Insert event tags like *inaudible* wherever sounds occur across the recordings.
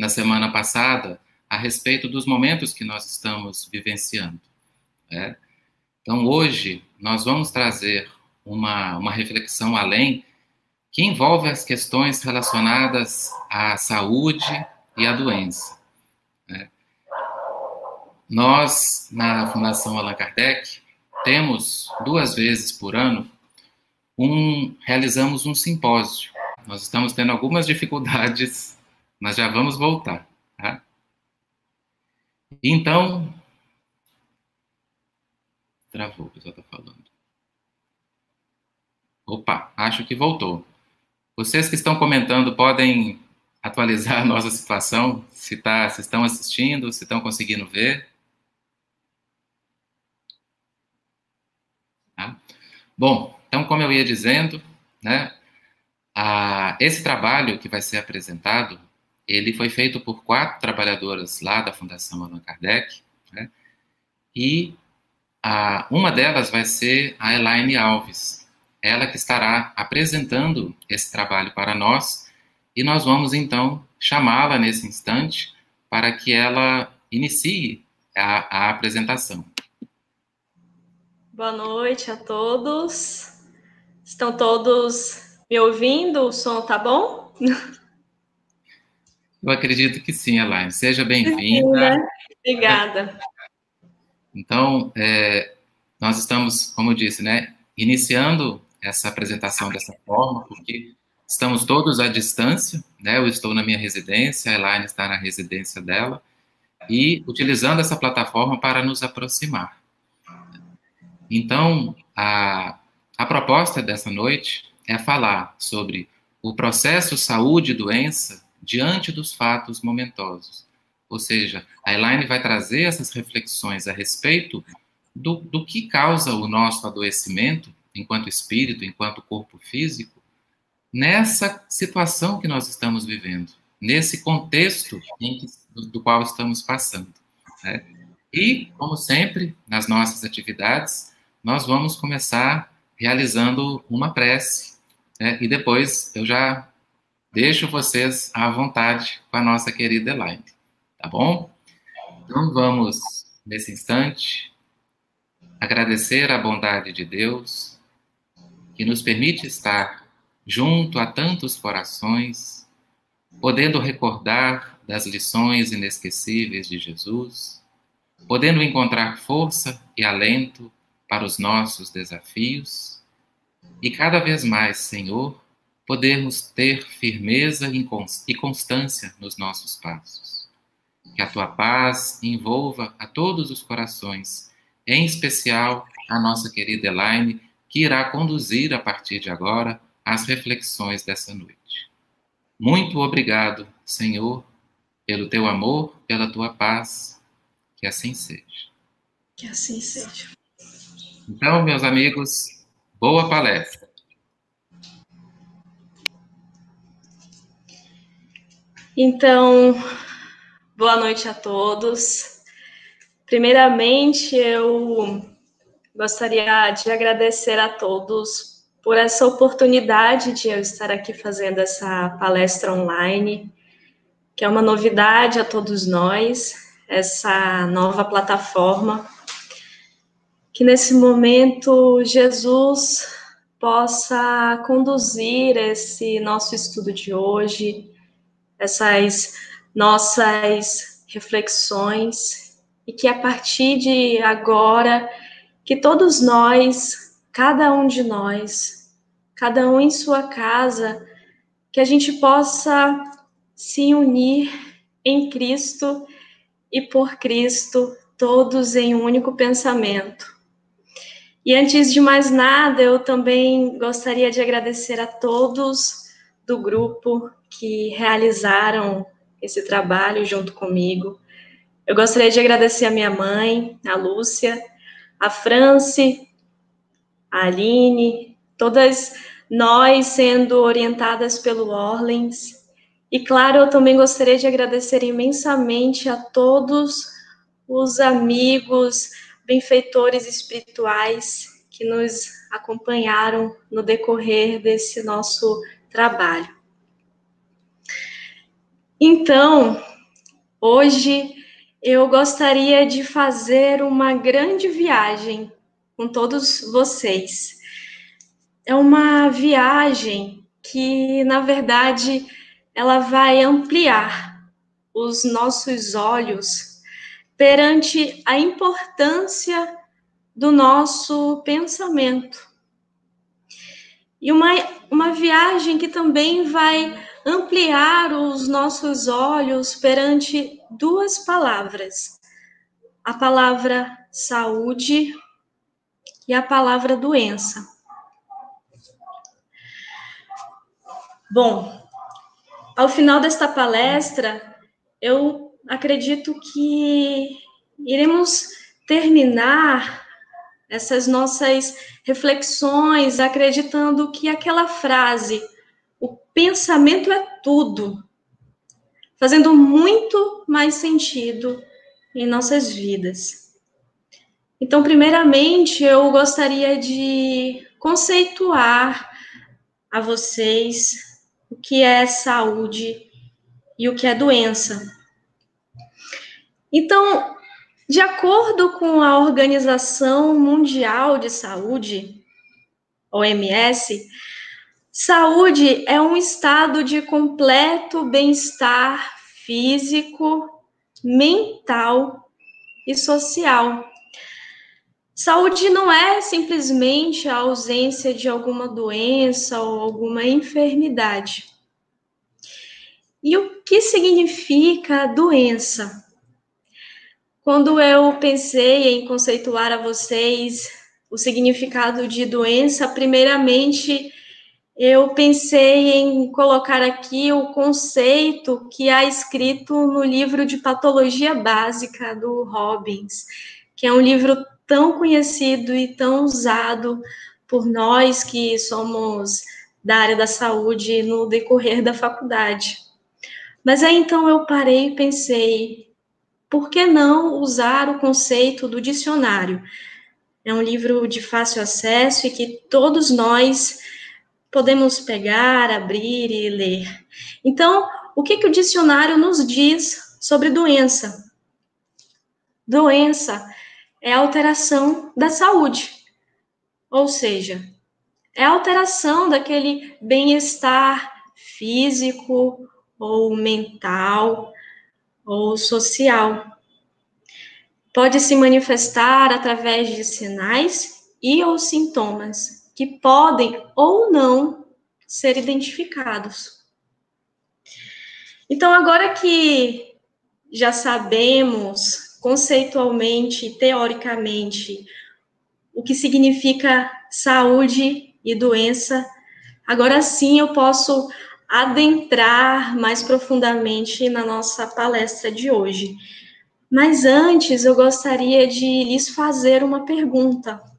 na semana passada a respeito dos momentos que nós estamos vivenciando. Né? Então, hoje, nós vamos trazer uma, uma reflexão além que envolve as questões relacionadas à saúde e à doença. Né? Nós, na Fundação Allan Kardec, temos duas vezes por ano um, realizamos um simpósio. Nós estamos tendo algumas dificuldades, mas já vamos voltar. Tá? Então, travou, o pessoal está falando. Opa, acho que voltou. Vocês que estão comentando podem atualizar a nossa situação, se, tá, se estão assistindo, se estão conseguindo ver. Tá? Bom, então, como eu ia dizendo, né, a, esse trabalho que vai ser apresentado, ele foi feito por quatro trabalhadoras lá da Fundação Allan Kardec, né, e a, uma delas vai ser a Elaine Alves, ela que estará apresentando esse trabalho para nós, e nós vamos então chamá-la nesse instante para que ela inicie a, a apresentação. Boa noite a todos. Estão todos me ouvindo? O som tá bom? *laughs* Eu acredito que sim, Elaine. Seja bem-vinda. Obrigada. Então, é, nós estamos, como eu disse, né, iniciando essa apresentação dessa forma, porque estamos todos à distância, né? Eu estou na minha residência, a Elaine está na residência dela, e utilizando essa plataforma para nos aproximar. Então, a, a proposta dessa noite é falar sobre o processo saúde e doença diante dos fatos momentosos. Ou seja, a Elaine vai trazer essas reflexões a respeito do, do que causa o nosso adoecimento, enquanto espírito, enquanto corpo físico, nessa situação que nós estamos vivendo, nesse contexto que, do, do, qual estamos passando. Né? E, como sempre, nas nossas atividades, nós vamos começar realizando uma prece. Né? E depois eu já deixo vocês à vontade com a nossa querida Elaine. Tá bom? Então vamos, nesse instante, agradecer a bondade de Deus que nos permite estar junto a tantos corações, podendo recordar das lições inesquecíveis de Jesus, podendo encontrar força e alento para os nossos desafios e cada vez mais, Senhor, podermos ter firmeza e constância nos nossos passos. Que a tua paz envolva a todos os corações, em especial a nossa querida Elaine, que irá conduzir a partir de agora as reflexões dessa noite. Muito obrigado, Senhor, pelo teu amor, pela tua paz. Que assim seja. Que assim seja. Então, meus amigos, boa palestra. Então, boa noite a todos. Primeiramente, eu gostaria de agradecer a todos por essa oportunidade de eu estar aqui fazendo essa palestra online, que é uma novidade a todos nós, essa nova plataforma que nesse momento Jesus possa conduzir esse nosso estudo de hoje, essas nossas reflexões, e que a partir de agora, que todos nós, cada um de nós, cada um em sua casa, que a gente possa se unir em Cristo e por Cristo, todos em um único pensamento. E antes de mais nada, eu também gostaria de agradecer a todos do grupo que realizaram esse trabalho junto comigo. Eu gostaria de agradecer a minha mãe, a Lúcia, a Franci, a Aline, todas nós sendo orientadas pelo Orlens. E claro, eu também gostaria de agradecer imensamente a todos os amigos, benfeitores espirituais que nos acompanharam no decorrer desse nosso trabalho. Então, Hoje eu gostaria de fazer uma grande viagem com todos vocês. É uma viagem que, na verdade, ela vai ampliar os nossos olhos perante a importância do nosso pensamento. E uma, uma viagem que também vai ampliar os nossos olhos perante duas palavras: a palavra saúde e a palavra doença. Bom, ao final desta palestra, eu acredito que iremos terminar essas nossas reflexões acreditando que aquela frase, pensamento é tudo, fazendo muito mais sentido em nossas vidas. Então, primeiramente, eu gostaria de conceituar a vocês o que é saúde e o que é doença. Então, de acordo com a Organização Mundial de Saúde, OMS, saúde é um estado de completo bem-estar físico, mental e social. Saúde não é simplesmente a ausência de alguma doença ou alguma enfermidade. E o que significa doença? Quando eu pensei em conceituar a vocês o significado de doença, primeiramente eu pensei em colocar aqui o conceito que há escrito no livro de patologia básica do Robbins, que é um livro tão conhecido e tão usado por nós que somos da área da saúde no decorrer da faculdade. Mas aí então eu parei e pensei, por que não usar o conceito do dicionário? É um livro de fácil acesso e que todos nós podemos pegar, abrir e ler. Então, o que, que o dicionário nos diz sobre doença? Doença é alteração da saúde. Ou seja, é alteração daquele bem-estar físico ou mental ou social. Pode se manifestar através de sinais e ou sintomas que podem ou não ser identificados. Então, agora que já sabemos conceitualmente teoricamente o que significa saúde e doença, agora sim eu posso adentrar mais profundamente na nossa palestra de hoje. Mas antes eu gostaria de lhes fazer uma pergunta.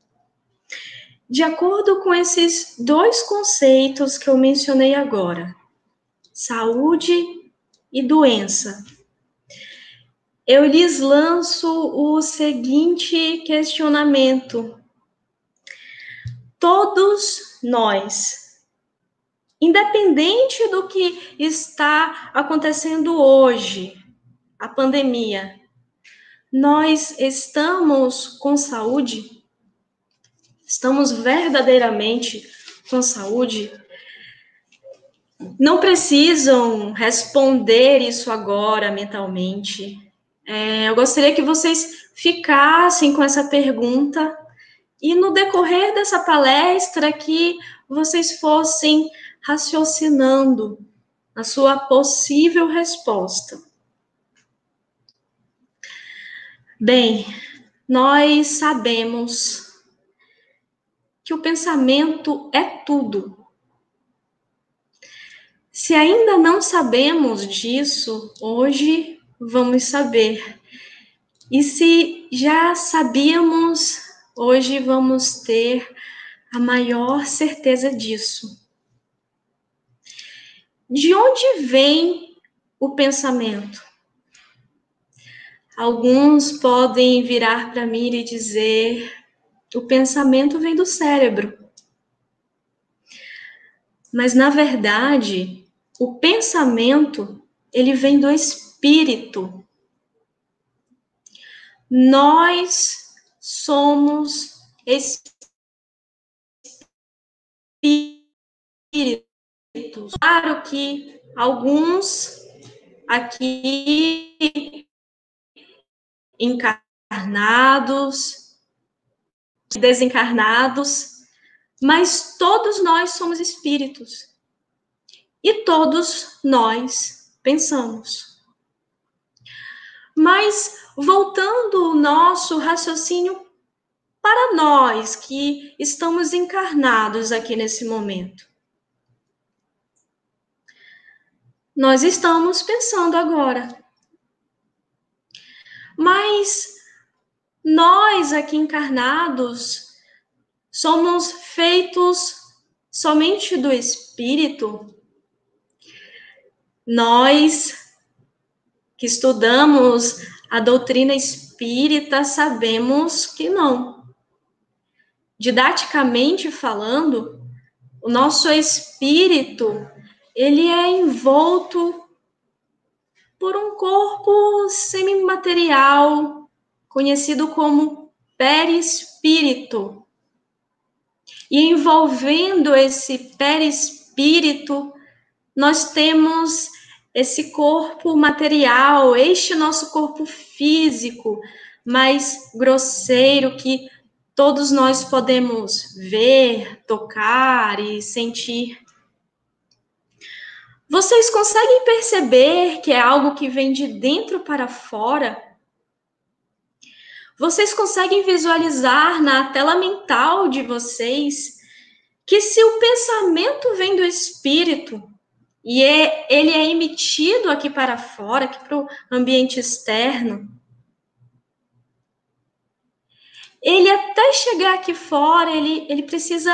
De acordo com esses dois conceitos que eu mencionei agora, saúde e doença, eu lhes lanço o seguinte questionamento. Todos nós, independente do que está acontecendo hoje, a pandemia, nós estamos com saúde? Estamos verdadeiramente com saúde? Não precisam responder isso agora mentalmente. É, eu gostaria que vocês ficassem com essa pergunta e no decorrer dessa palestra que vocês fossem raciocinando a sua possível resposta. Bem, nós sabemos que o pensamento é tudo. Se ainda não sabemos disso, hoje vamos saber. E se já sabíamos, hoje vamos ter a maior certeza disso. De onde vem o pensamento? Alguns podem virar para mim e dizer: o pensamento vem do cérebro. Mas na verdade, o pensamento ele vem do espírito nós somos espíritos. Claro que alguns aqui encarnados, desencarnados, mas todos nós somos espíritos. E todos nós pensamos. Mas voltando o nosso raciocínio para nós que estamos encarnados aqui nesse momento. Nós estamos pensando agora. Mas nós aqui encarnados somos feitos somente do espírito. Nós que estudamos a doutrina espírita sabemos que não. Didaticamente falando, o nosso espírito ele é envolto por um corpo semimaterial, conhecido como perispírito. E envolvendo esse perispírito, nós temos esse corpo material, este nosso corpo físico, mais grosseiro, que todos nós podemos ver, tocar e sentir. Vocês conseguem perceber que é algo que vem de dentro para fora? Vocês conseguem visualizar na tela mental de vocês que se o pensamento vem do espírito e é, ele é emitido aqui para fora, aqui para o ambiente externo, ele até chegar aqui fora, ele, ele precisa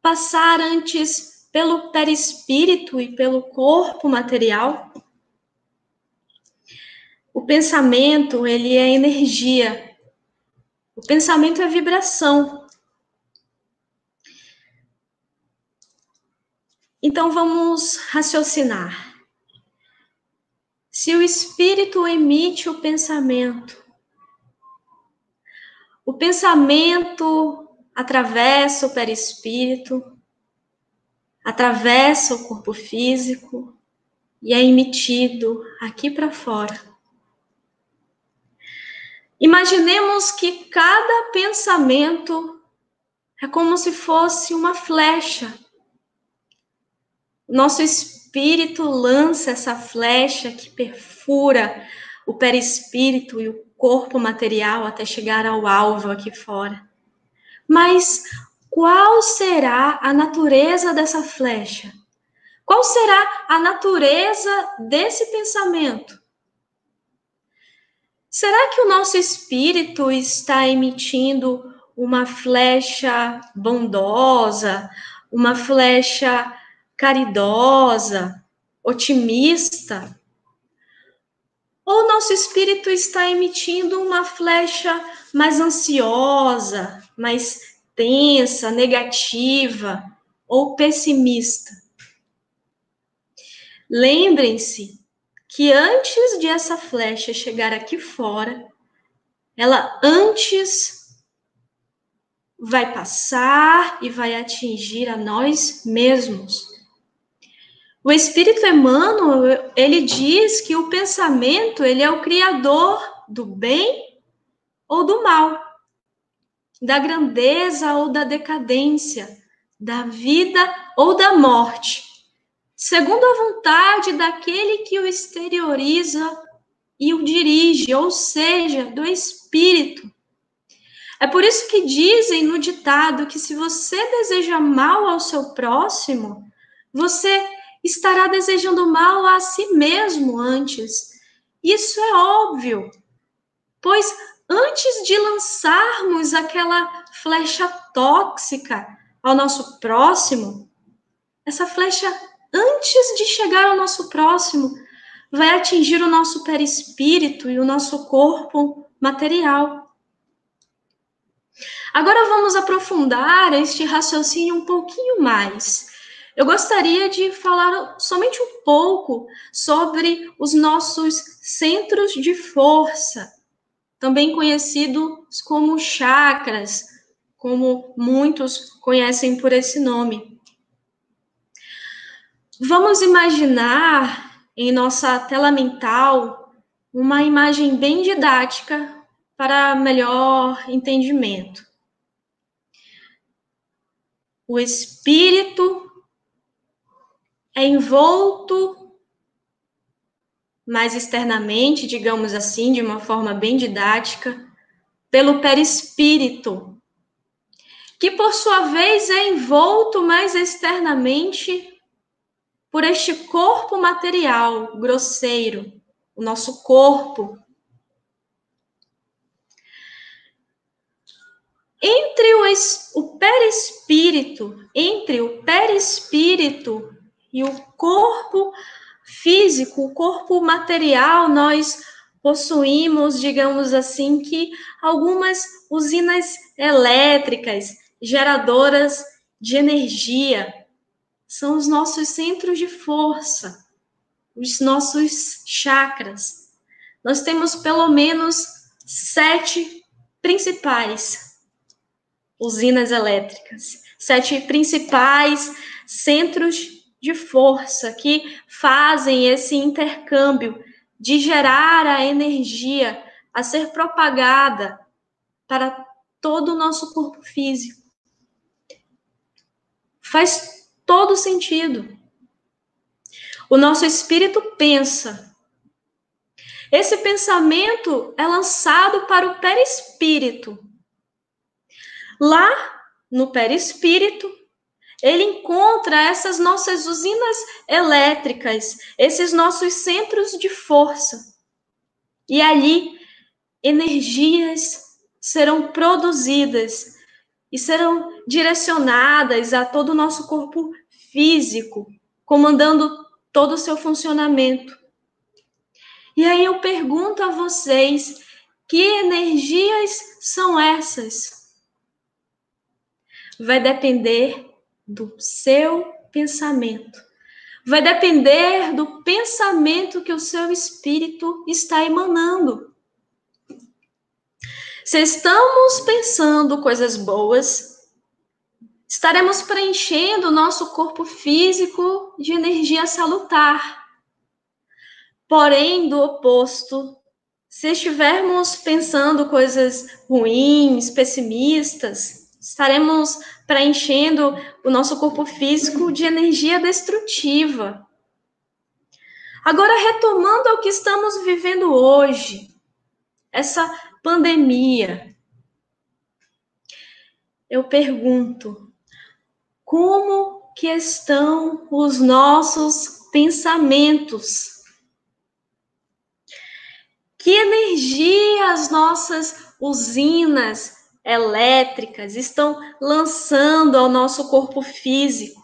passar antes pelo perispírito e pelo corpo material. O pensamento, ele é energia. O pensamento é vibração. Então vamos raciocinar. Se o espírito emite o pensamento, o pensamento atravessa o perispírito, atravessa o corpo físico e é emitido aqui para fora. Imaginemos que cada pensamento é como se fosse uma flecha. Nosso espírito lança essa flecha que perfura o perispírito e o corpo material até chegar ao alvo aqui fora. Mas qual será a natureza dessa flecha? Qual será a natureza desse pensamento? Será que o nosso espírito está emitindo uma flecha bondosa, uma flecha caridosa, otimista? Ou nosso espírito está emitindo uma flecha mais ansiosa, mais tensa, negativa ou pessimista. Lembrem-se que antes de essa flecha chegar aqui fora, ela antes vai passar e vai atingir a nós mesmos. O Espírito Emmanuel, ele diz que o pensamento, ele é o criador do bem ou do mal da grandeza ou da decadência, da vida ou da morte, segundo a vontade daquele que o exterioriza e o dirige, ou seja, do Espírito. É por isso que dizem no ditado que se você deseja mal ao seu próximo, você estará desejando mal a si mesmo antes. Isso é óbvio, pois antes de lançarmos aquela flecha tóxica ao nosso próximo, essa flecha, antes de chegar ao nosso próximo, vai atingir o nosso perispírito e o nosso corpo material. Agora vamos aprofundar este raciocínio um pouquinho mais. Eu gostaria de falar somente um pouco sobre os nossos centros de força, também conhecidos como chakras, como muitos conhecem por esse nome. Vamos imaginar em nossa tela mental uma imagem bem didática para melhor entendimento. O espírito é envolto mais externamente, digamos assim, de uma forma bem didática, pelo perispírito, que por sua vez é envolto mais externamente por este corpo material grosseiro, o nosso corpo. Entre o, o perispírito, entre o perispírito e o corpo físico, o corpo material, nós possuímos, digamos assim, que algumas usinas elétricas, geradoras de energia, são os nossos centros de força, os nossos chakras. Nós temos pelo menos sete principais usinas elétricas, sete principais centros de força que fazem esse intercâmbio de gerar a energia a ser propagada para todo o nosso corpo físico. Faz todo sentido. O nosso espírito pensa. Esse pensamento é lançado para o perispírito. Lá no perispírito, ele encontra essas nossas usinas elétricas, esses nossos centros de força. E ali, energias serão produzidas e serão direcionadas a todo o nosso corpo físico, comandando todo o seu funcionamento. E aí eu pergunto a vocês: que energias são essas? Vai depender do seu pensamento. Vai depender do pensamento que o seu espírito está emanando. Se estamos pensando coisas boas, estaremos preenchendo o nosso corpo físico de energia salutar. Porém, do oposto, se estivermos pensando coisas ruins, pessimistas, estaremos preenchendo o nosso corpo físico de energia destrutiva. Agora, retomando ao que estamos vivendo hoje, essa pandemia, eu pergunto, como que estão os nossos pensamentos? Que energia as nossas usinas elétricas estão lançando ao nosso corpo físico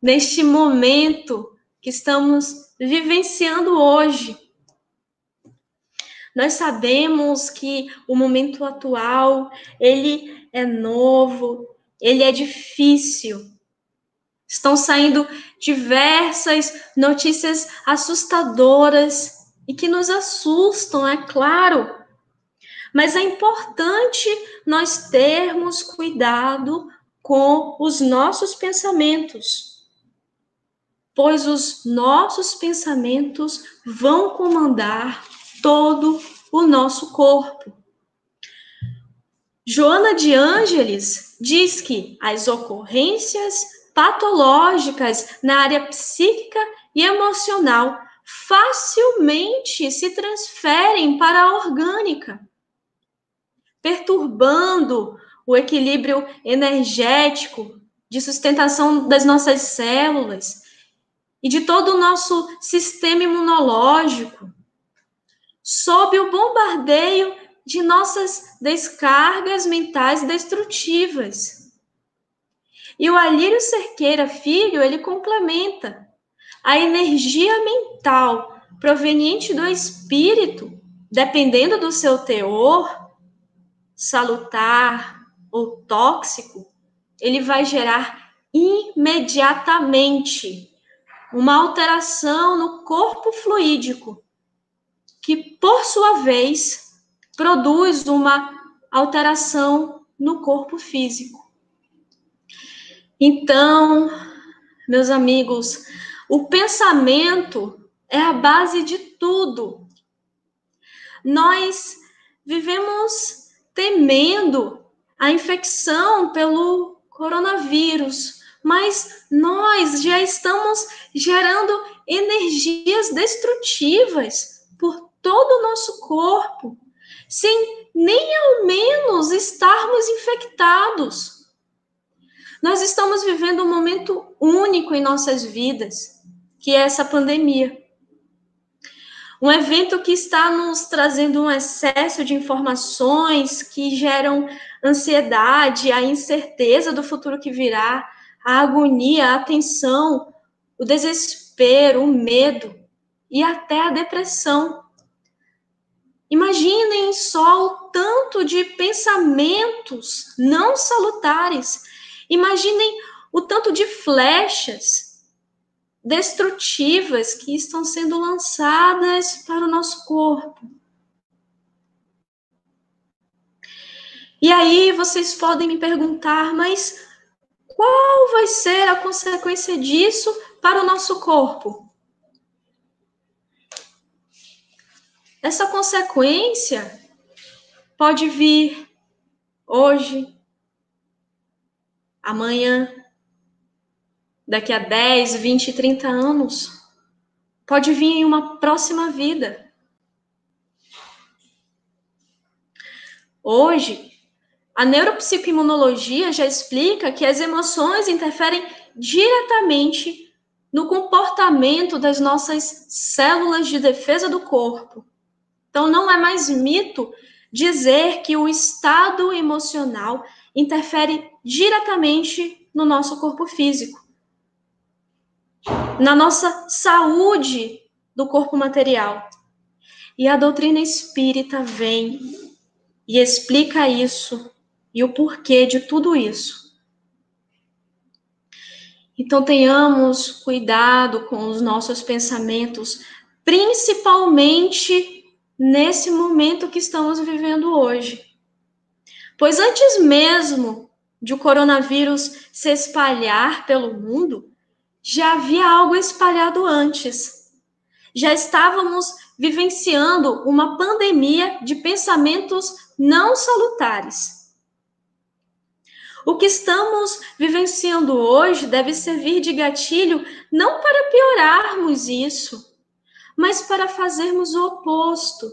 neste momento que estamos vivenciando hoje. Nós sabemos que o momento atual, ele é novo, ele é difícil. Estão saindo diversas notícias assustadoras e que nos assustam, é claro. Mas é importante nós termos cuidado com os nossos pensamentos, pois os nossos pensamentos vão comandar todo o nosso corpo. Joana de Ângeles diz que as ocorrências patológicas na área psíquica e emocional facilmente se transferem para a orgânica perturbando o equilíbrio energético de sustentação das nossas células e de todo o nosso sistema imunológico, sob o bombardeio de nossas descargas mentais destrutivas. E o Alírio Cerqueira Filho, ele complementa a energia mental proveniente do espírito, dependendo do seu teor, salutar ou tóxico, ele vai gerar imediatamente uma alteração no corpo fluídico, que por sua vez produz uma alteração no corpo físico. Então, meus amigos, o pensamento é a base de tudo. Nós vivemos temendo a infecção pelo coronavírus, mas nós já estamos gerando energias destrutivas por todo o nosso corpo, sem nem ao menos estarmos infectados. Nós estamos vivendo um momento único em nossas vidas, que é essa pandemia. Um evento que está nos trazendo um excesso de informações que geram ansiedade, a incerteza do futuro que virá, a agonia, a tensão, o desespero, o medo e até a depressão. Imaginem só o tanto de pensamentos não salutares. Imaginem o tanto de flechas destrutivas que estão sendo lançadas para o nosso corpo. E aí vocês podem me perguntar, mas qual vai ser a consequência disso para o nosso corpo? Essa consequência pode vir hoje, amanhã, daqui a 10, 20, 30 anos. Pode vir em uma próxima vida. Hoje, a neuropsicoimunologia já explica que as emoções interferem diretamente no comportamento das nossas células de defesa do corpo. Então, não é mais mito dizer que o estado emocional interfere diretamente no nosso corpo físico, na nossa saúde do corpo material. E a doutrina espírita vem e explica isso e o porquê de tudo isso. Então, tenhamos cuidado com os nossos pensamentos, principalmente nesse momento que estamos vivendo hoje. Pois antes mesmo de o coronavírus se espalhar pelo mundo, já havia algo espalhado antes. Já estávamos vivenciando uma pandemia de pensamentos não salutares. O que estamos vivenciando hoje deve servir de gatilho não para piorarmos isso, mas para fazermos o oposto.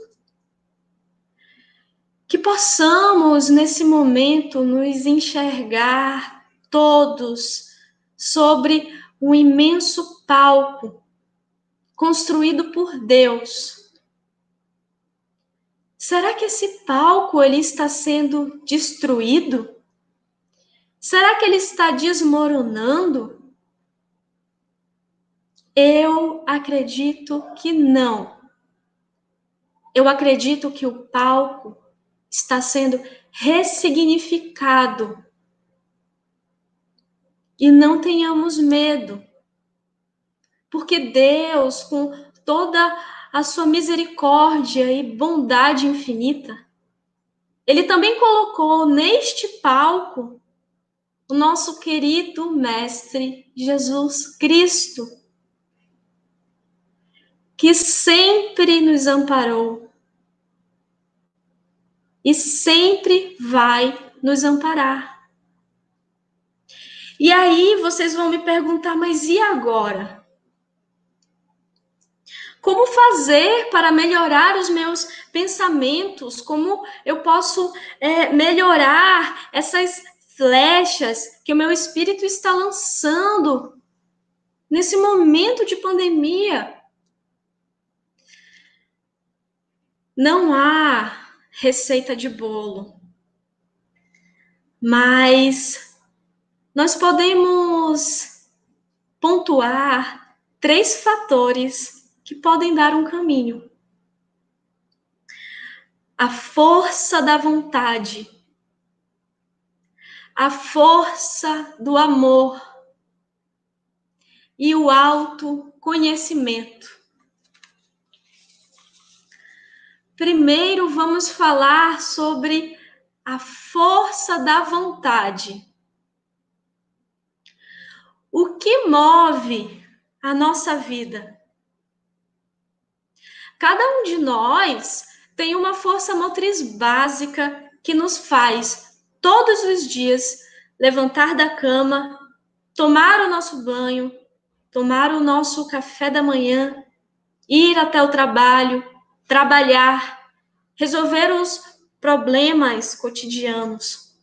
Que possamos, nesse momento, nos enxergar todos sobre um imenso palco construído por Deus. Será que esse palco ele está sendo destruído? Será que ele está desmoronando? Eu acredito que não. Eu acredito que o palco está sendo ressignificado. E não tenhamos medo. Porque Deus, com toda a sua misericórdia e bondade infinita, ele também colocou neste palco o nosso querido Mestre Jesus Cristo, que sempre nos amparou e sempre vai nos amparar. E aí vocês vão me perguntar, mas e agora? Como fazer para melhorar os meus pensamentos? Como eu posso é, melhorar essas flechas que o meu espírito está lançando nesse momento de pandemia. Não há receita de bolo, mas nós podemos pontuar três fatores que podem dar um caminho. A força da vontade a força do amor e o autoconhecimento. Primeiro vamos falar sobre a força da vontade. O que move a nossa vida? Cada um de nós tem uma força motriz básica que nos faz, todos os dias, levantar da cama, tomar o nosso banho, tomar o nosso café da manhã, ir até o trabalho, trabalhar, resolver os problemas cotidianos.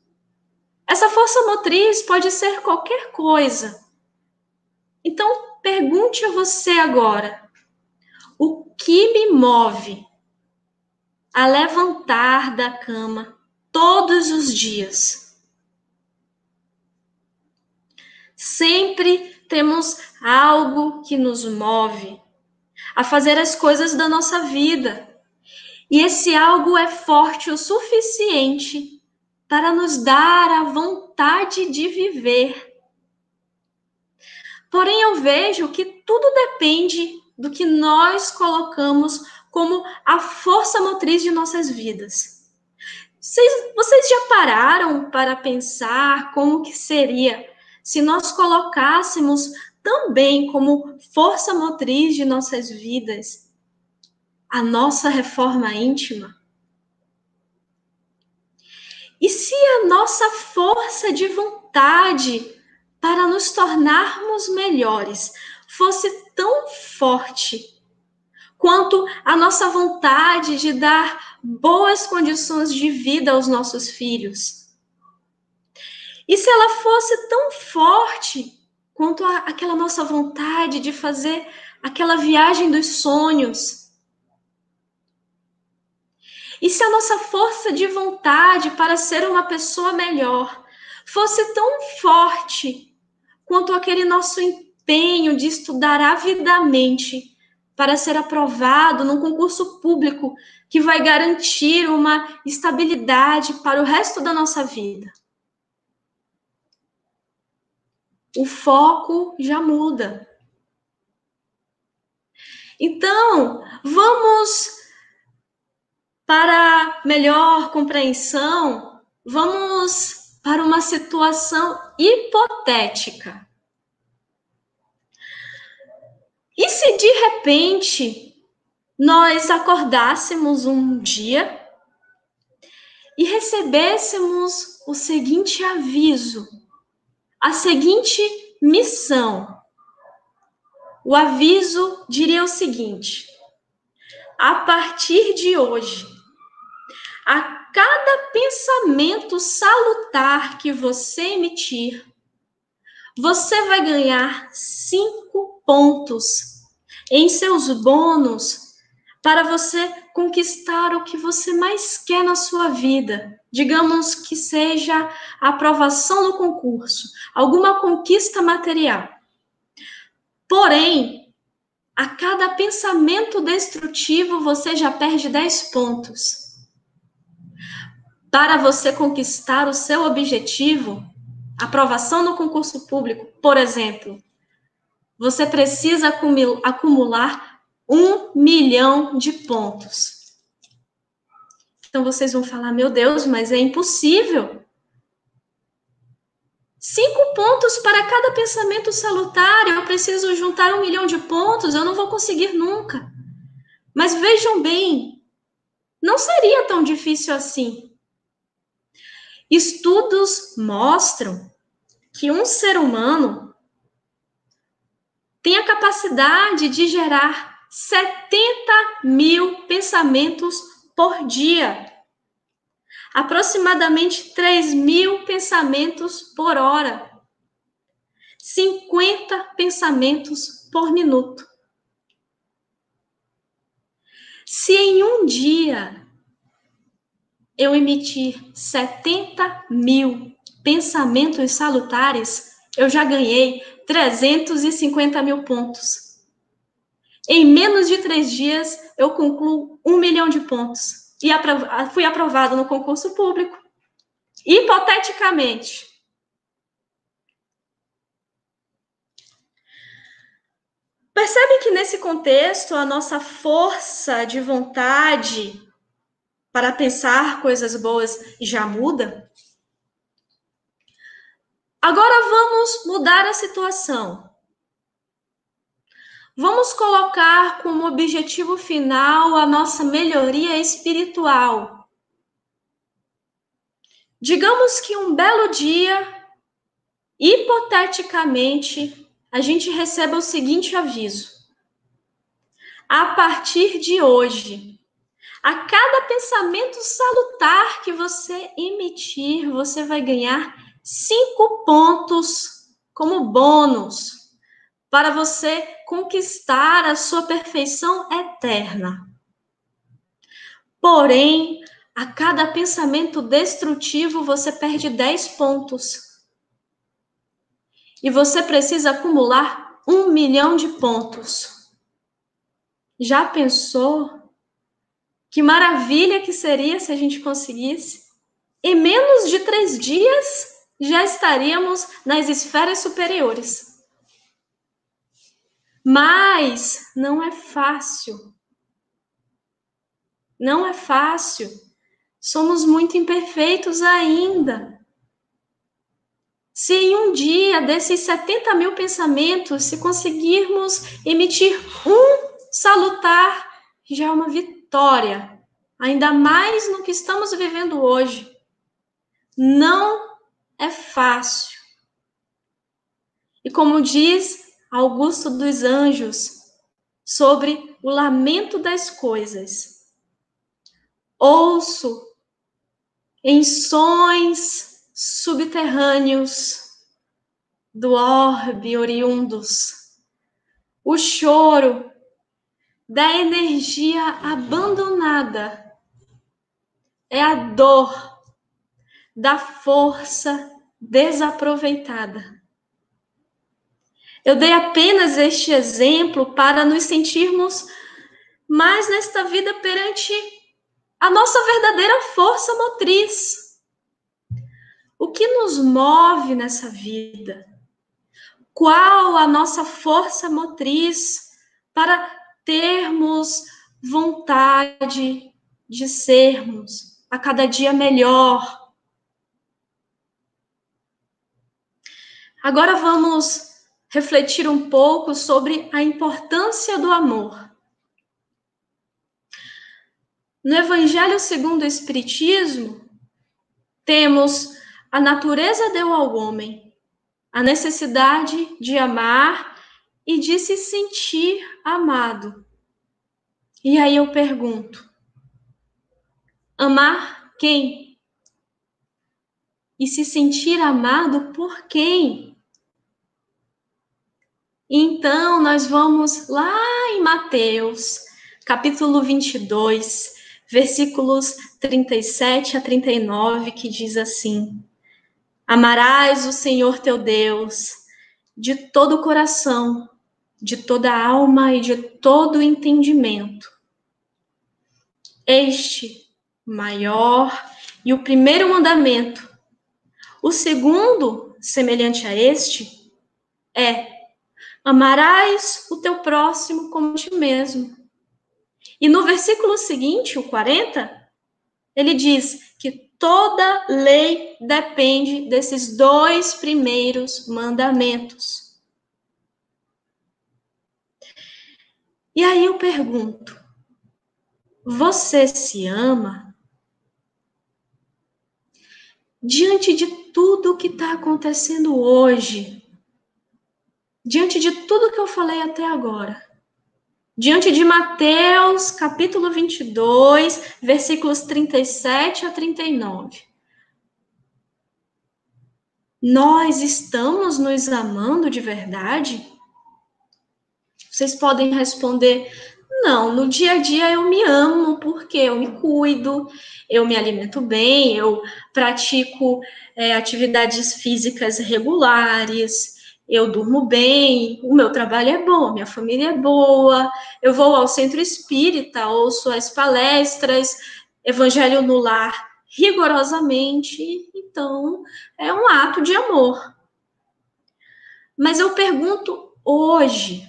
Essa força motriz pode ser qualquer coisa. Então, pergunte a você agora: o que me move a levantar da cama todos os dias? Sempre temos algo que nos move a fazer as coisas da nossa vida. E esse algo é forte o suficiente para nos dar a vontade de viver. Porém, eu vejo que tudo depende do que nós colocamos como a força motriz de nossas vidas. Vocês, vocês já pararam para pensar como que seria se nós colocássemos também como força motriz de nossas vidas a nossa reforma íntima? E se a nossa força de vontade para nos tornarmos melhores fosse tão forte quanto a nossa vontade de dar boas condições de vida aos nossos filhos? E se ela fosse tão forte quanto a, aquela nossa vontade de fazer aquela viagem dos sonhos. E se a nossa força de vontade para ser uma pessoa melhor fosse tão forte quanto aquele nosso empenho de estudar avidamente para ser aprovado num concurso público que vai garantir uma estabilidade para o resto da nossa vida o foco já muda. Então, vamos para melhor compreensão, vamos para uma situação hipotética. E se de repente nós acordássemos um dia e recebêssemos o seguinte aviso a seguinte missão. O aviso diria o seguinte: a partir de hoje, a cada pensamento salutar que você emitir, você vai ganhar cinco pontos em seus bônus para você conquistar o que você mais quer na sua vida. Digamos que seja a aprovação no concurso, alguma conquista material. Porém, a cada pensamento destrutivo você já perde 10 pontos. Para você conquistar o seu objetivo, aprovação no concurso público, por exemplo, você precisa acumular um milhão de pontos. Então vocês vão falar, meu Deus, mas é impossível. Cinco pontos para cada pensamento salutar. Eu preciso juntar um milhão de pontos. Eu não vou conseguir nunca. Mas vejam bem, não seria tão difícil assim. Estudos mostram que um ser humano tem a capacidade de gerar 70 mil pensamentos por dia. Aproximadamente 3 mil pensamentos por hora. 50 pensamentos por minuto. Se em um dia eu emitir 70 mil pensamentos salutares, eu já ganhei 350 mil pontos. Em menos de três dias, eu concluo um milhão de pontos. E fui aprovado no concurso público. Hipoteticamente. Percebe que nesse contexto, a nossa força de vontade para pensar coisas boas já muda? Agora vamos mudar a situação. Vamos colocar como objetivo final a nossa melhoria espiritual. Digamos que um belo dia, hipoteticamente, a gente receba o seguinte aviso: a partir de hoje, a cada pensamento salutar que você emitir, você vai ganhar cinco pontos como bônus para você conquistar a sua perfeição eterna. Porém, a cada pensamento destrutivo, você perde 10 pontos. E você precisa acumular um milhão de pontos. Já pensou que maravilha que seria se a gente conseguisse? Em menos de três dias, já estaríamos nas esferas superiores. Mas não é fácil. Não é fácil. Somos muito imperfeitos ainda. Se em um dia desses 70 mil pensamentos, se conseguirmos emitir um salutar, já é uma vitória ainda mais no que estamos vivendo hoje, não é fácil. E como diz Augusto dos Anjos sobre o lamento das coisas, ouço em sons subterrâneos do orbe oriundos o choro da energia abandonada. É a dor da força desaproveitada. Eu dei apenas este exemplo para nos sentirmos mais nesta vida perante a nossa verdadeira força motriz. O que nos move nessa vida? Qual a nossa força motriz para termos vontade de sermos a cada dia melhor. Agora vamos refletir um pouco sobre a importância do amor. No Evangelho segundo o Espiritismo, temos a natureza deu ao homem a necessidade de amar e de se sentir amado. E aí eu pergunto: amar quem? E se sentir amado por quem? Então, nós vamos lá em Mateus, capítulo 22, versículos 37 a 39, que diz assim: Amarás o Senhor teu Deus de todo o coração, de toda a alma e de todo o entendimento. Este maior e o primeiro mandamento. O segundo, semelhante a este, é: amarás o teu próximo como ti mesmo. E no versículo seguinte, o 40, ele diz que toda lei depende desses dois primeiros mandamentos. E aí eu pergunto: você se ama? Diante de tudo o que está acontecendo hoje, diante de tudo que eu falei até agora, diante de Mateus, capítulo 22, versículos 37 a 39, nós estamos nos amando de verdade? Vocês podem responder: não, no dia a dia eu me amo porque eu me cuido, eu me alimento bem, eu pratico é, atividades físicas regulares, eu durmo bem, o meu trabalho é bom, minha família é boa, eu vou ao centro espírita, ouço as palestras, evangelho no lar rigorosamente, então é um ato de amor. Mas eu pergunto hoje,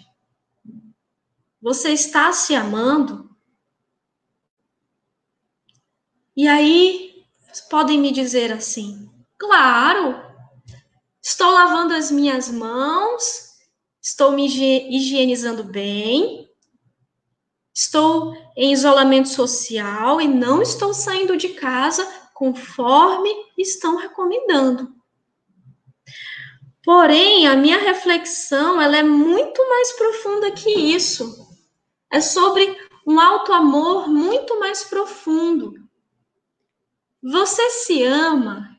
você está se amando? E aí, podem me dizer assim: claro, estou lavando as minhas mãos, estou me higienizando bem, estou em isolamento social e não estou saindo de casa conforme estão recomendando. Porém, a minha reflexão ela é muito mais profunda que isso. É sobre um alto amor muito mais profundo. Você se ama?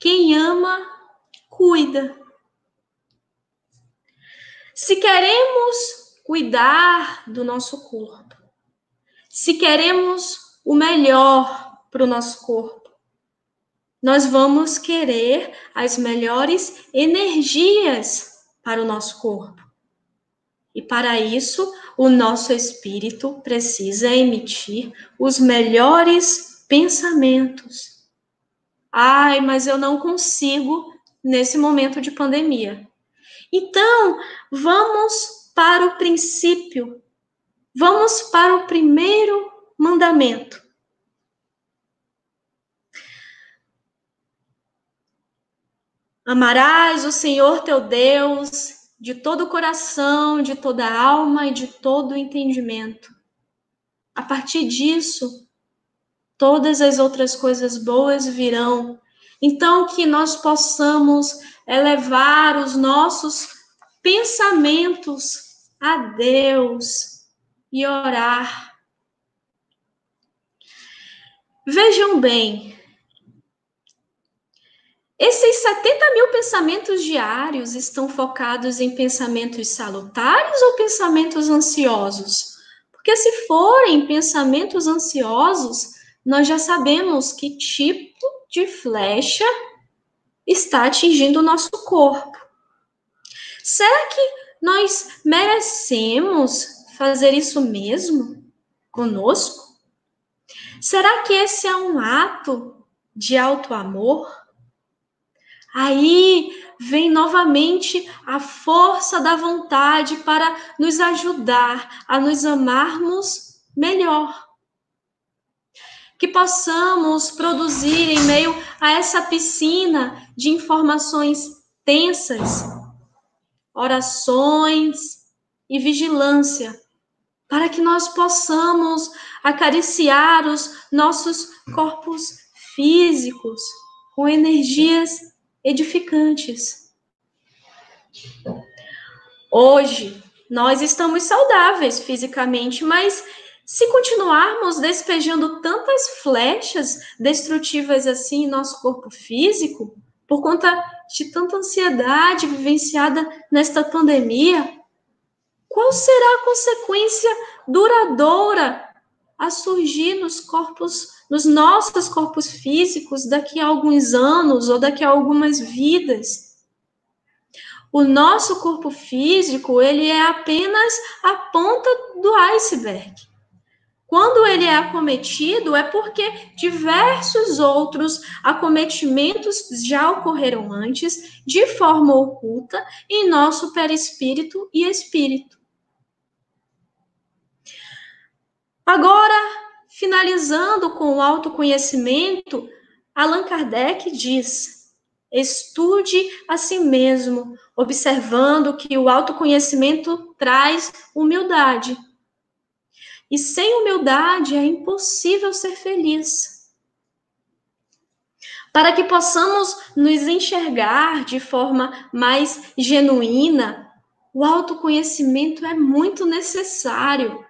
Quem ama, cuida. Se queremos cuidar do nosso corpo, se queremos o melhor para o nosso corpo, nós vamos querer as melhores energias para o nosso corpo. E para isso, o nosso espírito precisa emitir os melhores pensamentos. Ai, mas eu não consigo nesse momento de pandemia. Então, vamos para o princípio. Vamos para o primeiro mandamento. Amarás o Senhor teu Deus de todo o coração, de toda a alma e de todo o entendimento. A partir disso, todas as outras coisas boas virão. Então, que nós possamos elevar os nossos pensamentos a Deus e orar. Vejam bem, esses 70 mil pensamentos diários estão focados em pensamentos salutares ou pensamentos ansiosos? Porque se forem pensamentos ansiosos, nós já sabemos que tipo de flecha está atingindo o nosso corpo. Será que nós merecemos fazer isso mesmo conosco? Será que esse é um ato de alto amor? Aí vem novamente a força da vontade para nos ajudar a nos amarmos melhor. Que possamos produzir em meio a essa piscina de informações tensas, orações e vigilância, para que nós possamos acariciar os nossos corpos físicos com energias edificantes. Hoje, nós estamos saudáveis fisicamente, mas se continuarmos despejando tantas flechas destrutivas assim em nosso corpo físico, por conta de tanta ansiedade vivenciada nesta pandemia, qual será a consequência duradoura a surgir nos corpos nos nossos corpos físicos daqui a alguns anos ou daqui a algumas vidas. O nosso corpo físico, ele é apenas a ponta do iceberg. Quando ele é acometido, é porque diversos outros acometimentos já ocorreram antes, de forma oculta, em nosso perispírito e espírito. Agora, Finalizando com o autoconhecimento, Allan Kardec diz: estude a si mesmo, observando que o autoconhecimento traz humildade. E sem humildade é impossível ser feliz. Para que possamos nos enxergar de forma mais genuína, o autoconhecimento é muito necessário.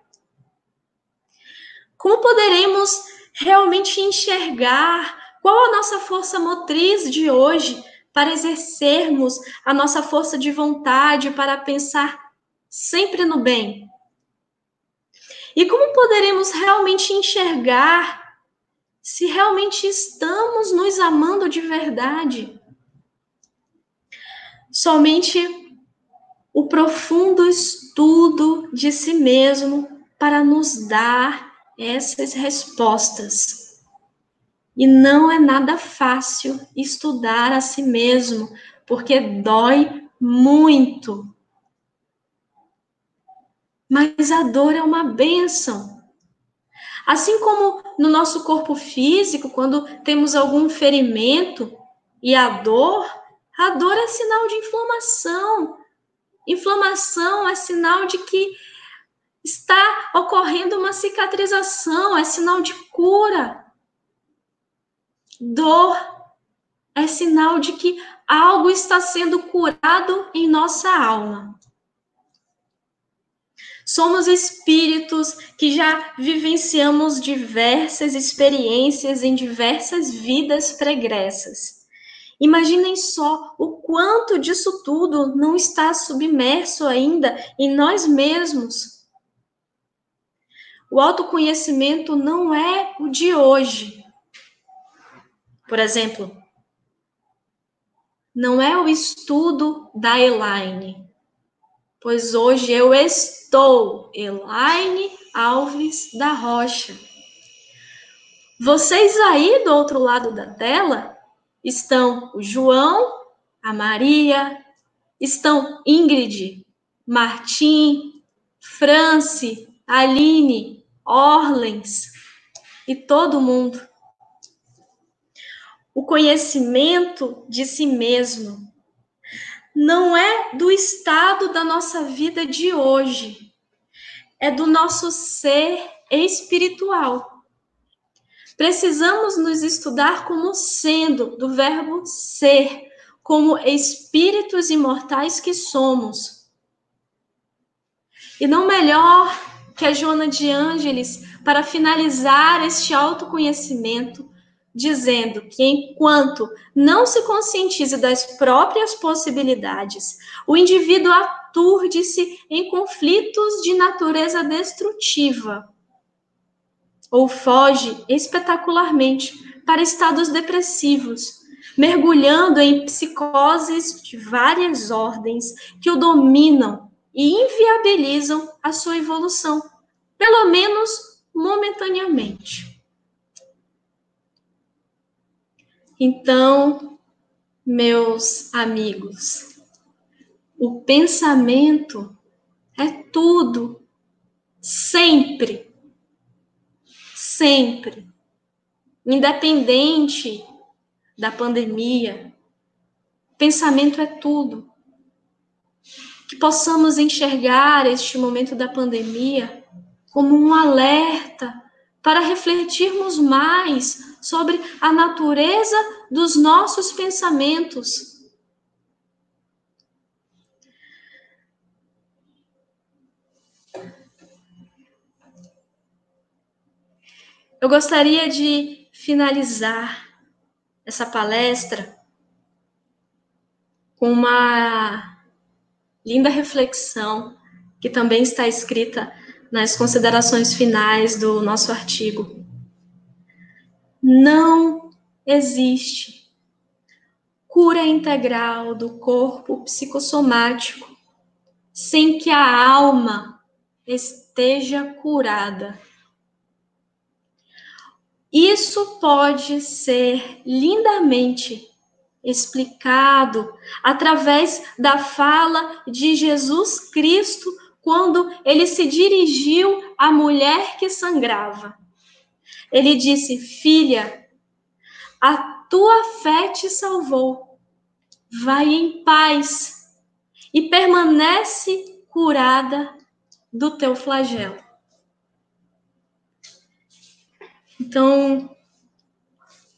Como poderemos realmente enxergar qual a nossa força motriz de hoje para exercermos a nossa força de vontade para pensar sempre no bem? E como poderemos realmente enxergar se realmente estamos nos amando de verdade? Somente o profundo estudo de si mesmo para nos dar essas respostas. E não é nada fácil estudar a si mesmo, porque dói muito. Mas a dor é uma bênção. Assim como no nosso corpo físico, quando temos algum ferimento e a dor, a dor é sinal de inflamação. Inflamação é sinal de que está ocorrendo uma cicatrização, é sinal de cura. Dor é sinal de que algo está sendo curado em nossa alma. Somos espíritos que já vivenciamos diversas experiências em diversas vidas pregressas. Imaginem só o quanto disso tudo não está submerso ainda em nós mesmos. O autoconhecimento não é o de hoje. Por exemplo, não é o estudo da Elaine, pois hoje eu estou Elaine Alves da Rocha. Vocês aí do outro lado da tela estão o João, a Maria, estão Ingrid, Martim, France, Aline, Orlens e todo mundo. O conhecimento de si mesmo não é do estado da nossa vida de hoje, é do nosso ser espiritual. Precisamos nos estudar como sendo, do verbo ser, como espíritos imortais que somos. E não melhor que a Joana de Ângeles para finalizar este autoconhecimento dizendo que enquanto não se conscientize das próprias possibilidades, o indivíduo aturde-se em conflitos de natureza destrutiva ou foge espetacularmente para estados depressivos, mergulhando em psicoses de várias ordens que o dominam e inviabilizam a sua evolução, pelo menos momentaneamente. Então, meus amigos, o pensamento é tudo, sempre, sempre, independente da pandemia, pensamento é tudo. Que possamos enxergar este momento da pandemia como um alerta para refletirmos mais sobre a natureza dos nossos pensamentos. Eu gostaria de finalizar essa palestra com uma linda reflexão que também está escrita nas considerações finais do nosso artigo. Não existe cura integral do corpo psicossomático sem que a alma esteja curada. Isso pode ser lindamente explicado através da fala de Jesus Cristo quando ele se dirigiu à mulher que sangrava. Ele disse: Filha, a tua fé te salvou. Vai em paz e permanece curada do teu flagelo. Então,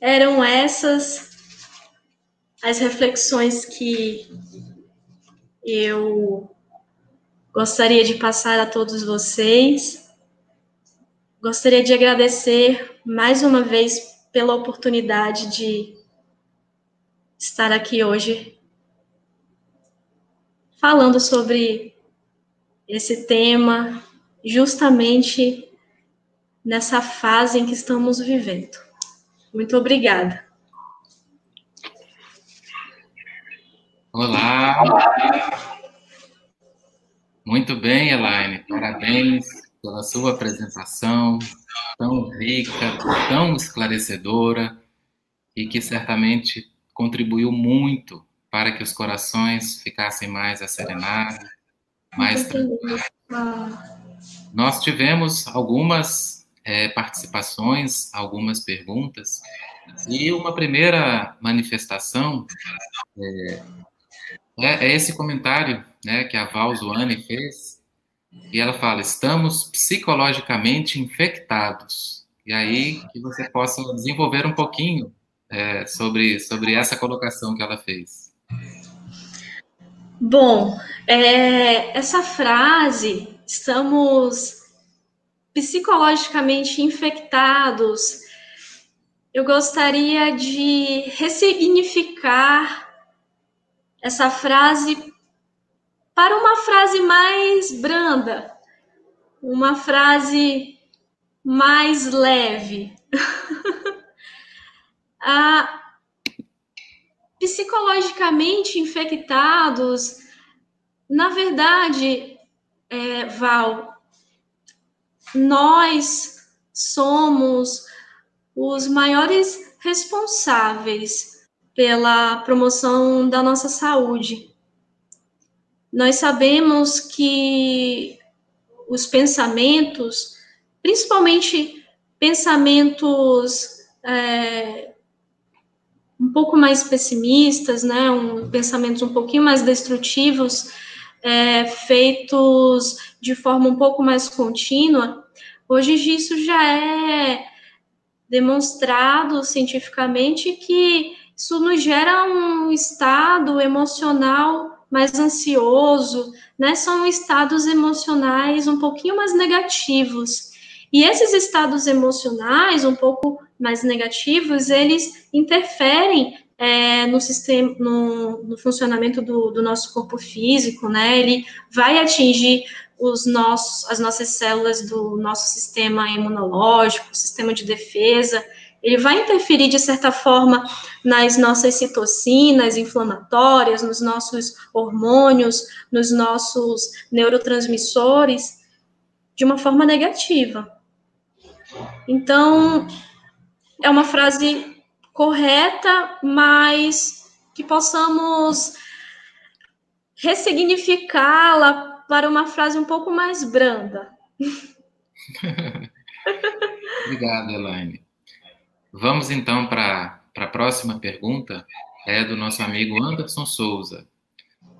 eram essas as reflexões que eu Gostaria de passar a todos vocês. Gostaria de agradecer mais uma vez pela oportunidade de estar aqui hoje falando sobre esse tema, justamente nessa fase em que estamos vivendo. Muito obrigada. Olá. Muito bem, Elaine. Parabéns pela sua apresentação tão rica, tão esclarecedora e que certamente contribuiu muito para que os corações ficassem mais asserenados, mais tranquilos. Nós tivemos algumas é, participações, algumas perguntas. E uma primeira manifestação é, é, é esse comentário né, que a Val Zuane fez, e ela fala: estamos psicologicamente infectados. E aí que você possa desenvolver um pouquinho é, sobre, sobre essa colocação que ela fez. Bom, é, essa frase, estamos psicologicamente infectados, eu gostaria de ressignificar essa frase para uma frase mais branda, uma frase mais leve. *laughs* ah, psicologicamente infectados, na verdade, é, Val, nós somos os maiores responsáveis pela promoção da nossa saúde. Nós sabemos que os pensamentos, principalmente pensamentos é, um pouco mais pessimistas, né, um, pensamentos um pouquinho mais destrutivos, é, feitos de forma um pouco mais contínua, hoje isso já é demonstrado cientificamente que isso nos gera um estado emocional mais ansioso, né? São estados emocionais um pouquinho mais negativos. E esses estados emocionais um pouco mais negativos, eles interferem é, no sistema, no, no funcionamento do, do, nosso corpo físico, né? Ele vai atingir os nossos, as nossas células do nosso sistema imunológico, sistema de defesa, ele vai interferir de certa forma nas nossas citocinas inflamatórias, nos nossos hormônios, nos nossos neurotransmissores, de uma forma negativa. Então, é uma frase correta, mas que possamos ressignificá-la para uma frase um pouco mais branda. *laughs* Obrigado, Elaine. Vamos então para a próxima pergunta. É do nosso amigo Anderson Souza.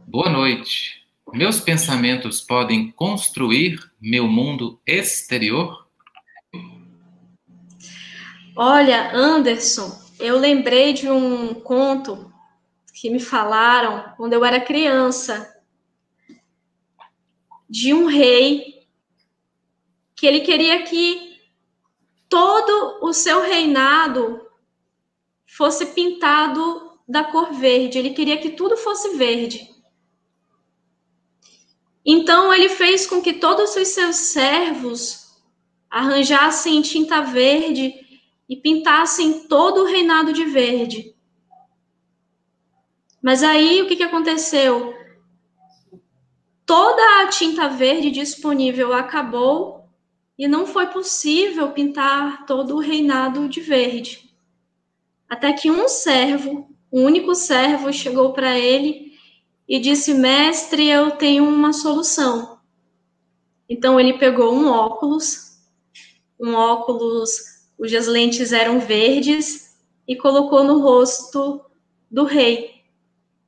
Boa noite. Meus pensamentos podem construir meu mundo exterior? Olha, Anderson, eu lembrei de um conto que me falaram quando eu era criança de um rei que ele queria que todo o seu reinado fosse pintado da cor verde. Ele queria que tudo fosse verde. Então ele fez com que todos os seus servos arranjassem tinta verde e pintassem todo o reinado de verde. Mas aí o que, que aconteceu? toda a tinta verde disponível acabou e não foi possível pintar todo o reinado de verde. Até que um servo, um único servo, chegou para ele e disse: Mestre, eu tenho uma solução. Então ele pegou um óculos, um óculos cujas lentes eram verdes, e colocou no rosto do rei.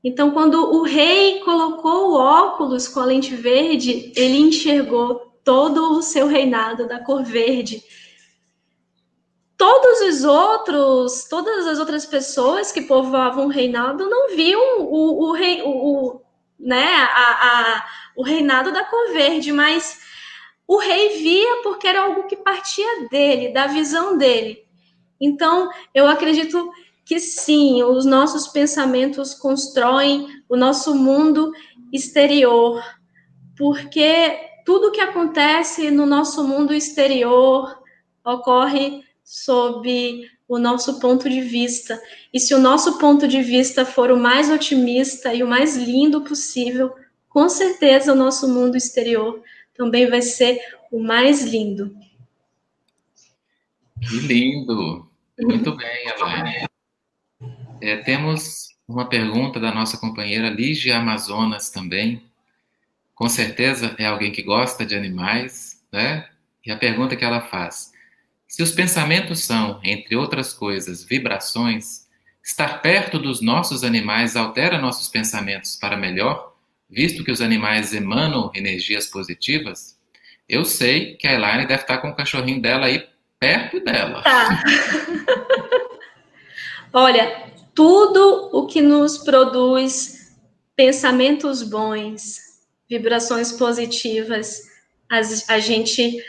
Então, quando o rei colocou o óculos com a lente verde, ele enxergou todo o seu reinado da cor verde. Todos os outros, todas as outras pessoas que povoavam o reinado não viam o, o rei, o, o, né, a, a, o reinado da cor verde, mas o rei via porque era algo que partia dele, da visão dele. Então, eu acredito que sim, os nossos pensamentos constroem o nosso mundo exterior, porque tudo que acontece no nosso mundo exterior ocorre sob o nosso ponto de vista. E se o nosso ponto de vista for o mais otimista e o mais lindo possível, com certeza o nosso mundo exterior também vai ser o mais lindo. Que lindo! Muito bem, Elaine. É, temos uma pergunta da nossa companheira Lígia Amazonas também. Com certeza é alguém que gosta de animais, né? E a pergunta que ela faz: Se os pensamentos são, entre outras coisas, vibrações, estar perto dos nossos animais altera nossos pensamentos para melhor, visto que os animais emanam energias positivas? Eu sei que a Elaine deve estar com o cachorrinho dela aí perto dela. Tá. *laughs* Olha, tudo o que nos produz pensamentos bons, vibrações positivas, a, gente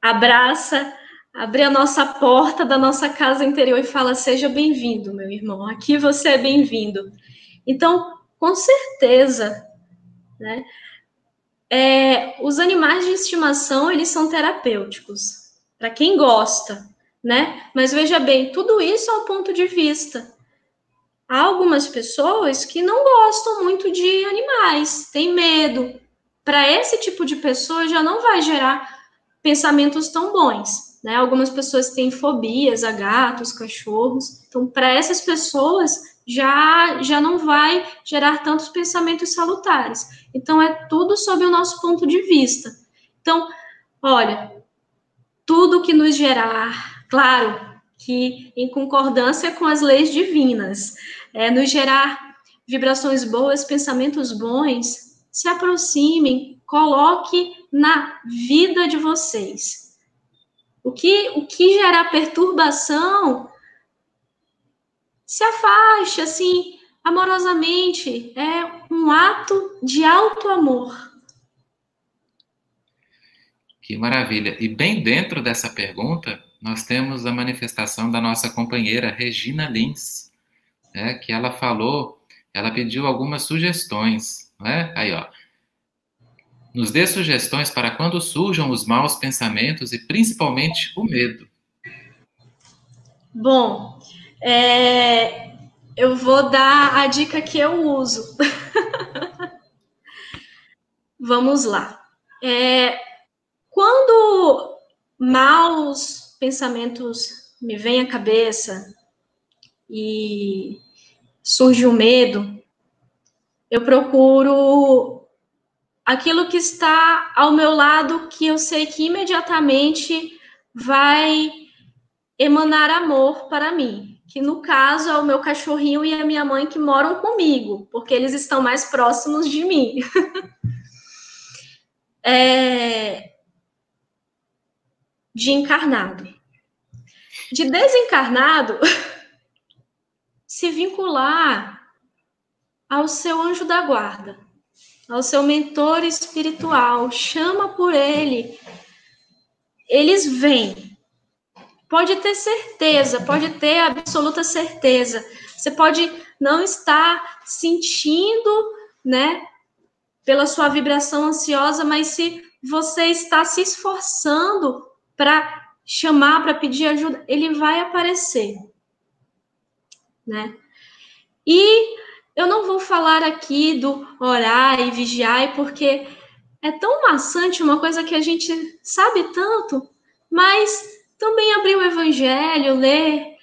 abraça, abre a nossa porta da nossa casa interior e fala: Seja bem-vindo, meu irmão, aqui você é bem-vindo. Então, com certeza, né? É, os animais de estimação eles são terapêuticos para quem gosta, né? Mas veja bem, tudo isso é o ponto de vista. Há algumas pessoas que não gostam muito de animais, têm medo. Para esse tipo de pessoa já não vai gerar pensamentos tão bons, né? Algumas pessoas têm fobias a gatos, cachorros. Então, para essas pessoas já já não vai gerar tantos pensamentos salutares. Então, é tudo sob o nosso ponto de vista. Então, olha, tudo que nos gerar, claro, que em concordância com as leis divinas, é, nos gerar vibrações boas, pensamentos bons, se aproximem, coloque na vida de vocês. O que, o que gerar perturbação, se afaste, assim, amorosamente. É um ato de alto amor. Que maravilha. E bem dentro dessa pergunta, nós temos a manifestação da nossa companheira Regina Lins, né, que ela falou, ela pediu algumas sugestões. Né? Aí, ó. Nos dê sugestões para quando surjam os maus pensamentos e principalmente o medo. Bom, é, eu vou dar a dica que eu uso. *laughs* Vamos lá. É, quando maus pensamentos me vêm à cabeça e surge o medo, eu procuro aquilo que está ao meu lado que eu sei que imediatamente vai emanar amor para mim, que no caso é o meu cachorrinho e a minha mãe que moram comigo, porque eles estão mais próximos de mim. *laughs* é, de encarnado. De desencarnado, *laughs* se vincular ao seu anjo da guarda, ao seu mentor espiritual, chama por ele. Eles vêm. Pode ter certeza, pode ter absoluta certeza. Você pode não estar sentindo, né, pela sua vibração ansiosa, mas se você está se esforçando para chamar, para pedir ajuda, ele vai aparecer, né? E eu não vou falar aqui do orar e vigiar, porque é tão maçante, uma coisa que a gente sabe tanto, mas também abrir o evangelho, ler,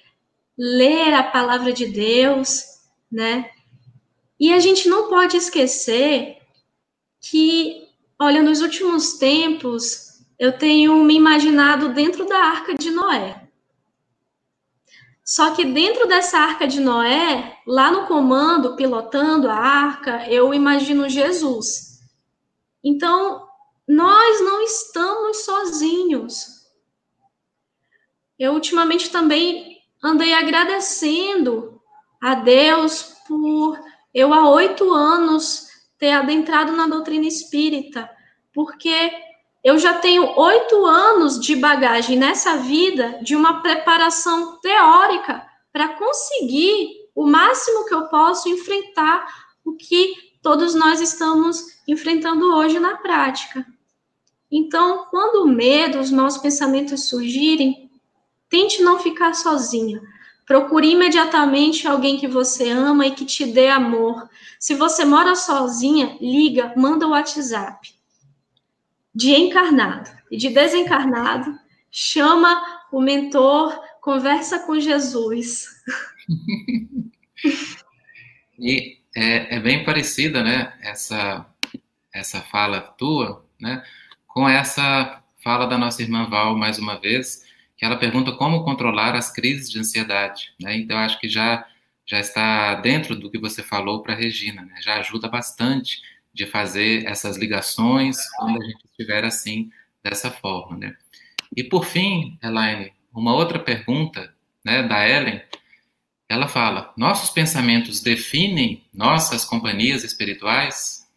ler a palavra de Deus, né? E a gente não pode esquecer que, olha, nos últimos tempos, eu tenho me imaginado dentro da arca de Noé. Só que dentro dessa arca de Noé, lá no comando, pilotando a arca, eu imagino Jesus. Então, nós não estamos sozinhos. Eu ultimamente também andei agradecendo a Deus por eu há oito anos ter adentrado na doutrina espírita, porque eu já tenho oito anos de bagagem nessa vida de uma preparação teórica para conseguir o máximo que eu posso enfrentar o que todos nós estamos enfrentando hoje na prática. Então, quando o medo, os maus pensamentos surgirem, tente não ficar sozinha. Procure imediatamente alguém que você ama e que te dê amor. Se você mora sozinha, liga, manda o WhatsApp de encarnado e de desencarnado, chama o mentor, conversa com Jesus. *laughs* e é, é, bem parecida, né, essa, essa fala tua, né, com essa fala da nossa irmã Val, mais uma vez, que ela pergunta como controlar as crises de ansiedade. Né? Então, acho que já, já está dentro do que você falou para a Regina, né? já ajuda bastante de fazer essas ligações quando a gente estiver assim, dessa forma. Né? E, por fim, Elaine, uma outra pergunta né, da Ellen, ela fala: nossos pensamentos definem nossas companhias espirituais?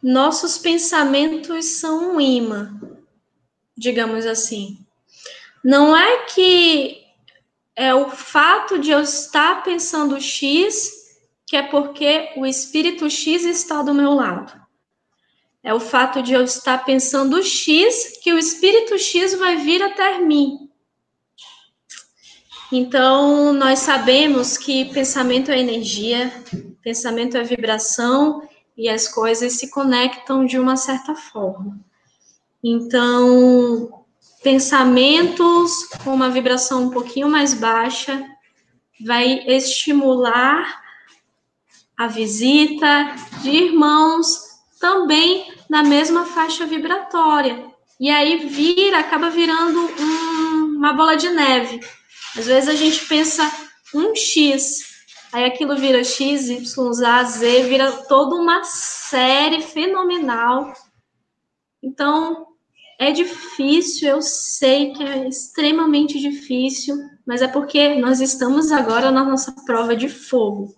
Nossos pensamentos são um imã, digamos assim. Não é que é o fato de eu estar pensando X que é porque o espírito X está do meu lado. É o fato de eu estar pensando X que o espírito X vai vir até mim. Então, nós sabemos que pensamento é energia, pensamento é vibração e as coisas se conectam de uma certa forma. Então, pensamentos com uma vibração um pouquinho mais baixa vai estimular a visita de irmãos também na mesma faixa vibratória. E aí vira, acaba virando um, uma bola de neve. Às vezes a gente pensa um X, aí aquilo vira X, Y, Z, vira toda uma série fenomenal. Então, é difícil, eu sei que é extremamente difícil, mas é porque nós estamos agora na nossa prova de fogo.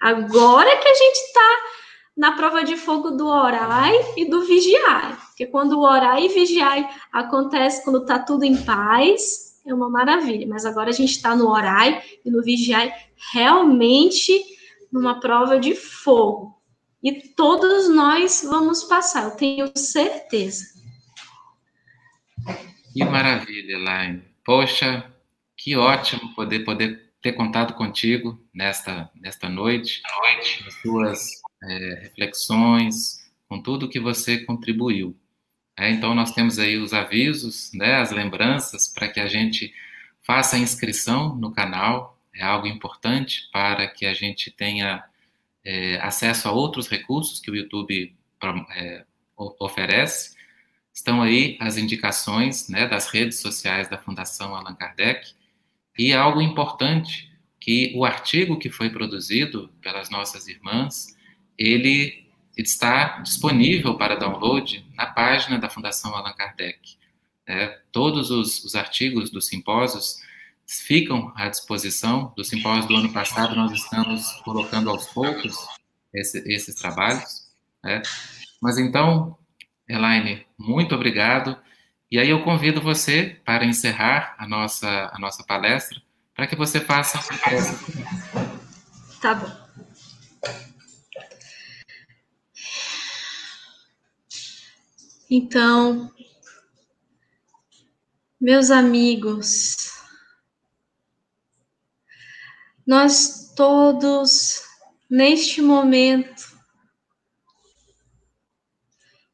Agora que a gente está na prova de fogo do orai e do vigiai. Porque quando o orai e vigiai acontece quando está tudo em paz, é uma maravilha. Mas agora a gente está no orai e no vigiai realmente numa prova de fogo. E todos nós vamos passar, eu tenho certeza. Que maravilha, Elaine. Poxa, que ótimo poder, poder ter contado contigo nesta, nesta noite, noite. as suas é, reflexões, com tudo que você contribuiu. É, então, nós temos aí os avisos, né, as lembranças, para que a gente faça a inscrição no canal, é algo importante para que a gente tenha é, acesso a outros recursos que o YouTube é, oferece. Estão aí as indicações né, das redes sociais da Fundação Allan Kardec. E algo importante, que o artigo que foi produzido pelas nossas irmãs, ele está disponível para download na página da Fundação Allan Kardec. É, todos os, os, artigos dos simpósios ficam à disposição. Do simpósio do ano passado, nós estamos colocando aos poucos esse, esses trabalhos. Né? Mas então, Elaine, muito obrigado. E aí eu convido você para encerrar a nossa, a nossa palestra, para que você faça. Tá bom. Então, meus amigos, nós todos, neste momento,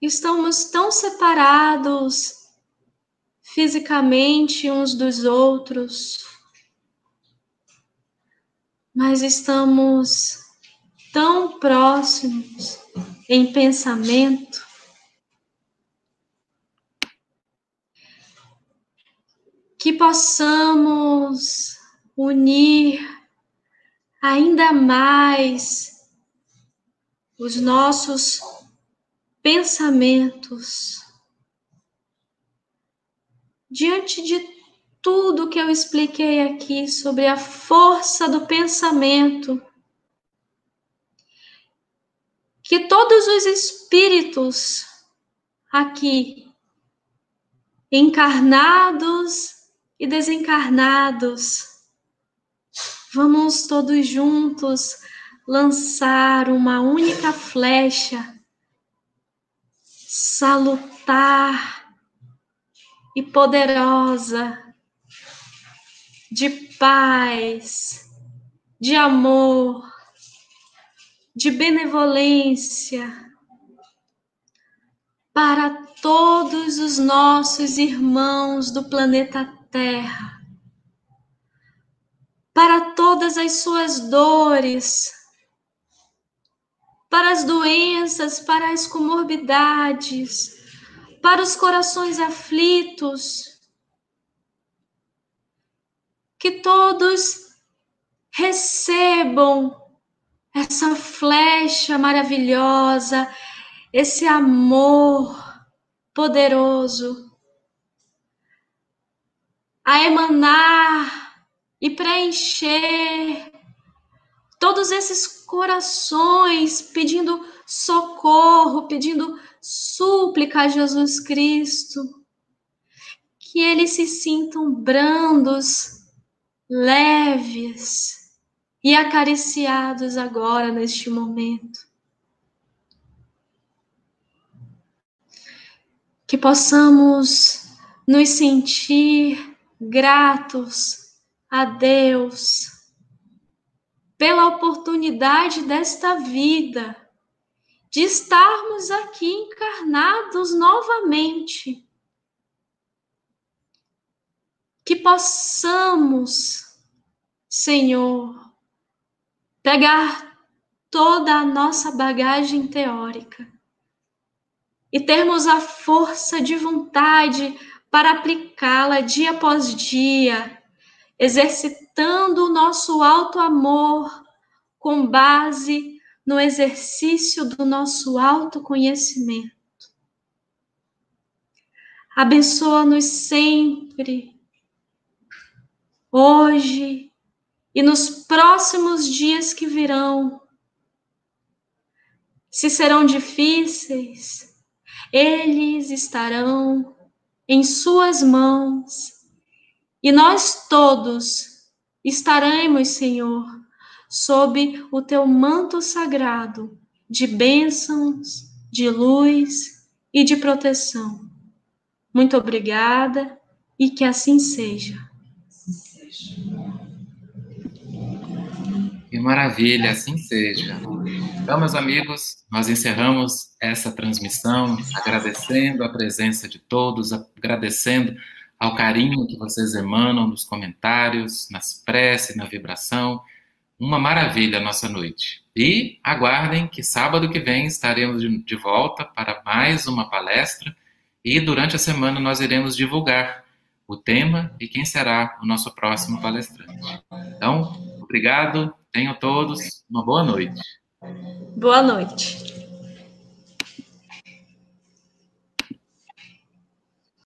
estamos tão separados fisicamente uns dos outros, mas estamos tão próximos em pensamento. Que possamos unir ainda mais os nossos pensamentos. Diante de tudo que eu expliquei aqui sobre a força do pensamento, que todos os espíritos aqui, encarnados e desencarnados, vamos todos juntos lançar uma única flecha salutar e poderosa de paz, de amor, de benevolência para todos os nossos irmãos do planeta Terra, para todas as suas dores para as doenças, para as comorbidades, para os corações aflitos, que todos recebam essa flecha maravilhosa, esse amor poderoso a emanar e preencher todos esses corações pedindo socorro, pedindo súplica a Jesus Cristo. Que eles se sintam brandos, leves e acariciados agora neste momento. Que possamos nos sentir gratos a Deus pela oportunidade desta vida, de estarmos aqui encarnados novamente. Que possamos, Senhor, pegar toda a nossa bagagem teórica e termos a força de vontade para aplicá-la dia após dia, exercitando o nosso alto amor com base no exercício do nosso autoconhecimento. Abençoa-nos sempre, hoje e nos próximos dias que virão. Se serão difíceis, eles estarão em Suas mãos. E nós todos estaremos, Senhor, sob o teu manto sagrado de bênçãos, de luz e de proteção. Muito obrigada e que assim seja. Que maravilha, assim seja. Então, meus amigos, nós encerramos essa transmissão agradecendo a presença de todos, agradecendo ao carinho que vocês emanam nos comentários, nas preces, na vibração. Uma maravilha a nossa noite. E aguardem que sábado que vem estaremos de volta para mais uma palestra e durante a semana nós iremos divulgar o tema e quem será o nosso próximo palestrante. Então, obrigado, tenham todos uma boa noite. Boa noite.